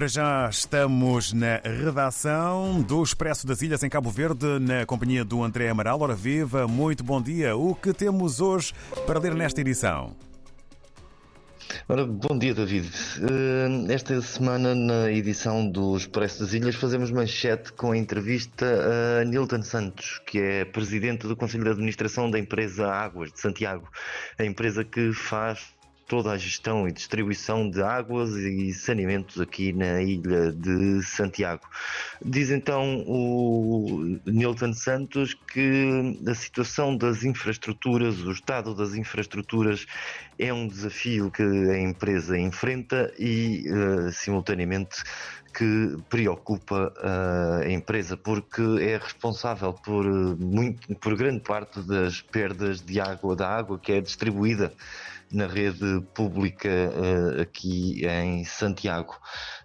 Para já estamos na redação do Expresso das Ilhas em Cabo Verde, na companhia do André Amaral. Ora viva, muito bom dia. O que temos hoje para ler nesta edição? Ora, bom dia, David. Eh, esta semana, na edição do Expresso das Ilhas, fazemos manchete com a entrevista a Nilton Santos, que é presidente do Conselho de Administração da empresa Águas de Santiago, a empresa que faz toda a gestão e distribuição de águas e saneamentos aqui na ilha de Santiago. Diz então o Nilton Santos que a situação das infraestruturas, o estado das infraestruturas é um desafio que a empresa enfrenta e, uh, simultaneamente, que preocupa a empresa porque é responsável por, muito, por grande parte das perdas de água, da água que é distribuída na rede pública uh, aqui em Santiago.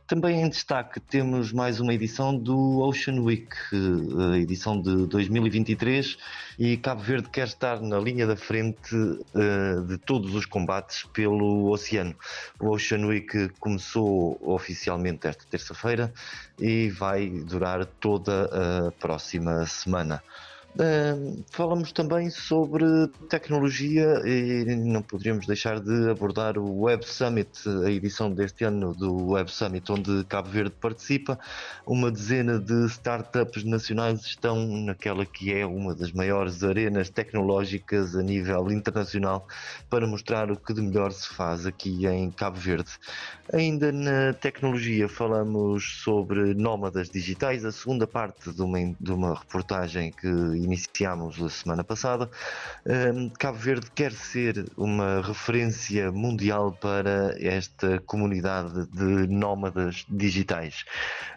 Também em destaque temos mais uma edição do Ocean Week, a edição de 2023, e Cabo Verde quer estar na linha da frente uh, de todos os combates pelo oceano. O Ocean Week começou oficialmente esta terça-feira e vai durar toda a próxima semana. Falamos também sobre tecnologia e não poderíamos deixar de abordar o Web Summit, a edição deste ano do Web Summit, onde Cabo Verde participa. Uma dezena de startups nacionais estão naquela que é uma das maiores arenas tecnológicas a nível internacional para mostrar o que de melhor se faz aqui em Cabo Verde. Ainda na tecnologia falamos sobre nómadas digitais, a segunda parte de uma, de uma reportagem que iniciámos a semana passada. Cabo Verde quer ser uma referência mundial para esta comunidade de nómadas digitais.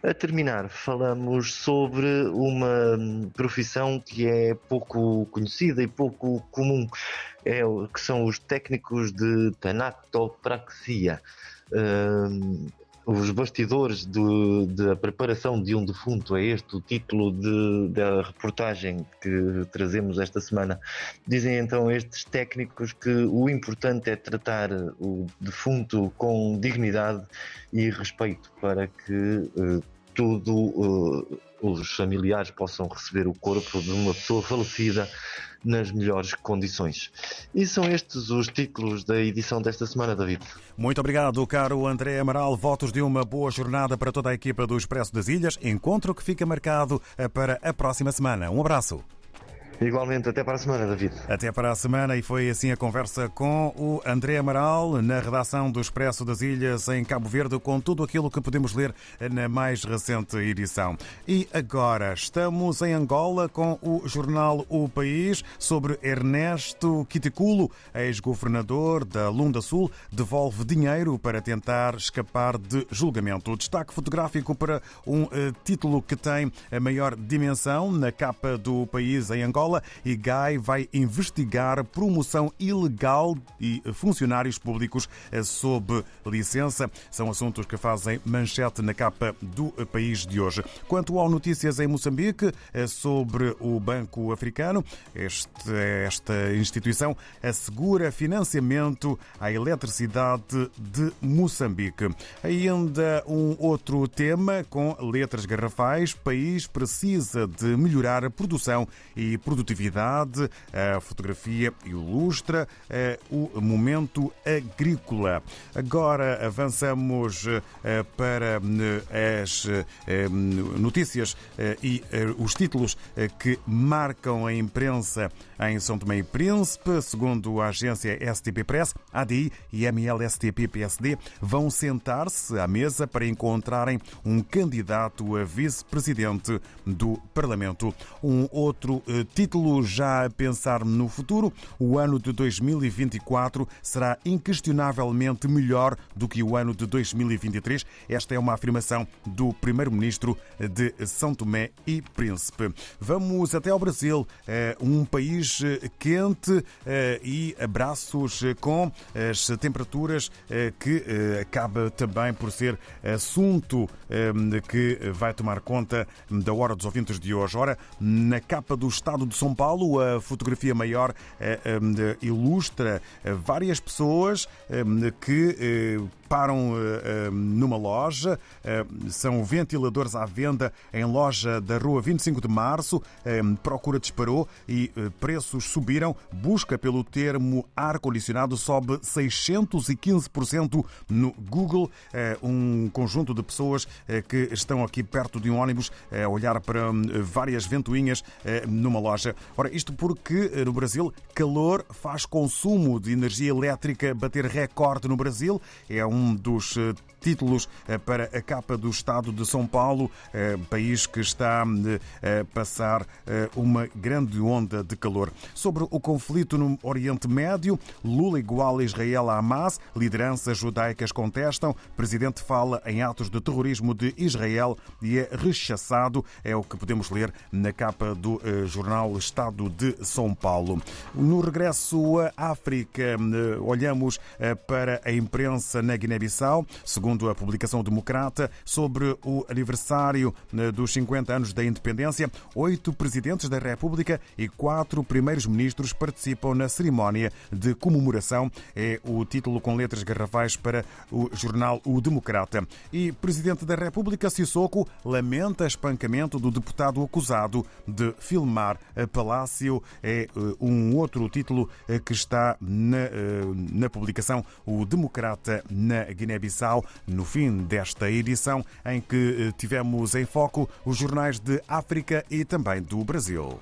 A terminar, falamos sobre uma profissão que é pouco conhecida e pouco comum, é, que são os técnicos de tanatopraxia os bastidores da preparação de um defunto, é este o título de, da reportagem que trazemos esta semana. Dizem então estes técnicos que o importante é tratar o defunto com dignidade e respeito para que uh, tudo. Uh, os familiares possam receber o corpo de uma pessoa falecida nas melhores condições. E são estes os títulos da edição desta semana, David. Muito obrigado, caro André Amaral. Votos de uma boa jornada para toda a equipa do Expresso das Ilhas. Encontro que fica marcado para a próxima semana. Um abraço. Igualmente, até para a semana, David. Até para a semana, e foi assim a conversa com o André Amaral, na redação do Expresso das Ilhas, em Cabo Verde, com tudo aquilo que podemos ler na mais recente edição. E agora estamos em Angola com o jornal O País sobre Ernesto Quiticulo, ex-governador da Lunda Sul, devolve dinheiro para tentar escapar de julgamento. Destaque fotográfico para um uh, título que tem a maior dimensão na capa do país em Angola e GAI vai investigar promoção ilegal e funcionários públicos sob licença. São assuntos que fazem manchete na capa do país de hoje. Quanto ao notícias em Moçambique sobre o Banco Africano, este, esta instituição assegura financiamento à eletricidade de Moçambique. Ainda um outro tema com letras garrafais. País precisa de melhorar a produção e produção produtividade. A fotografia ilustra eh, o momento agrícola. Agora avançamos eh, para eh, as notícias e os títulos que marcam a imprensa em São Tomé e Príncipe. Segundo a agência STP Press, ADI e MLSTP-PSD vão sentar-se à mesa para encontrarem um candidato a vice-presidente do Parlamento. Um outro título título já a pensar no futuro, o ano de 2024 será inquestionavelmente melhor do que o ano de 2023. Esta é uma afirmação do primeiro-ministro de São Tomé e Príncipe. Vamos até ao Brasil, eh, um país eh, quente eh, e abraços com as temperaturas que acaba também por ser assunto que vai tomar conta da Hora dos Ouvintes de hoje. Ora, na capa do Estado de são Paulo. A fotografia maior eh, eh, ilustra eh, várias pessoas que param numa loja. São ventiladores à venda em loja da rua 25 de março. Procura disparou e preços subiram. Busca pelo termo ar-condicionado sobe 615% no Google. Um conjunto de pessoas que estão aqui perto de um ônibus a olhar para hum, várias ventoinhas numa loja. Ora, isto porque no Brasil calor faz consumo de energia elétrica bater recorde no Brasil. É um dos eh, títulos eh, para a capa do Estado de São Paulo, eh, país que está a passar uma grande onda de calor. Sobre o conflito no Oriente Médio, Lula igual a Israel a Hamas, lideranças judaicas contestam, presidente fala em atos de terrorismo de Israel e é rechaçado, é o que podemos ler na capa do jornal Estado de São Paulo. No regresso à África, olhamos para a imprensa na Guiné-Bissau, segundo a publicação democrata, sobre o aniversário eh, dos 50 anos da independência. Oito presidentes da República e quatro primeiros ministros participam na cerimónia de comemoração. É o título com letras garrafais para o jornal O Democrata. E presidente da República, Sissoko, lamenta espancamento do deputado acusado de filmar a Palácio. É eh, um outro título eh, que está na, na publicação O Democrata na Guiné-Bissau, no fim desta edição, em que eh, tivemos em foco os jornais de África e também do Brasil.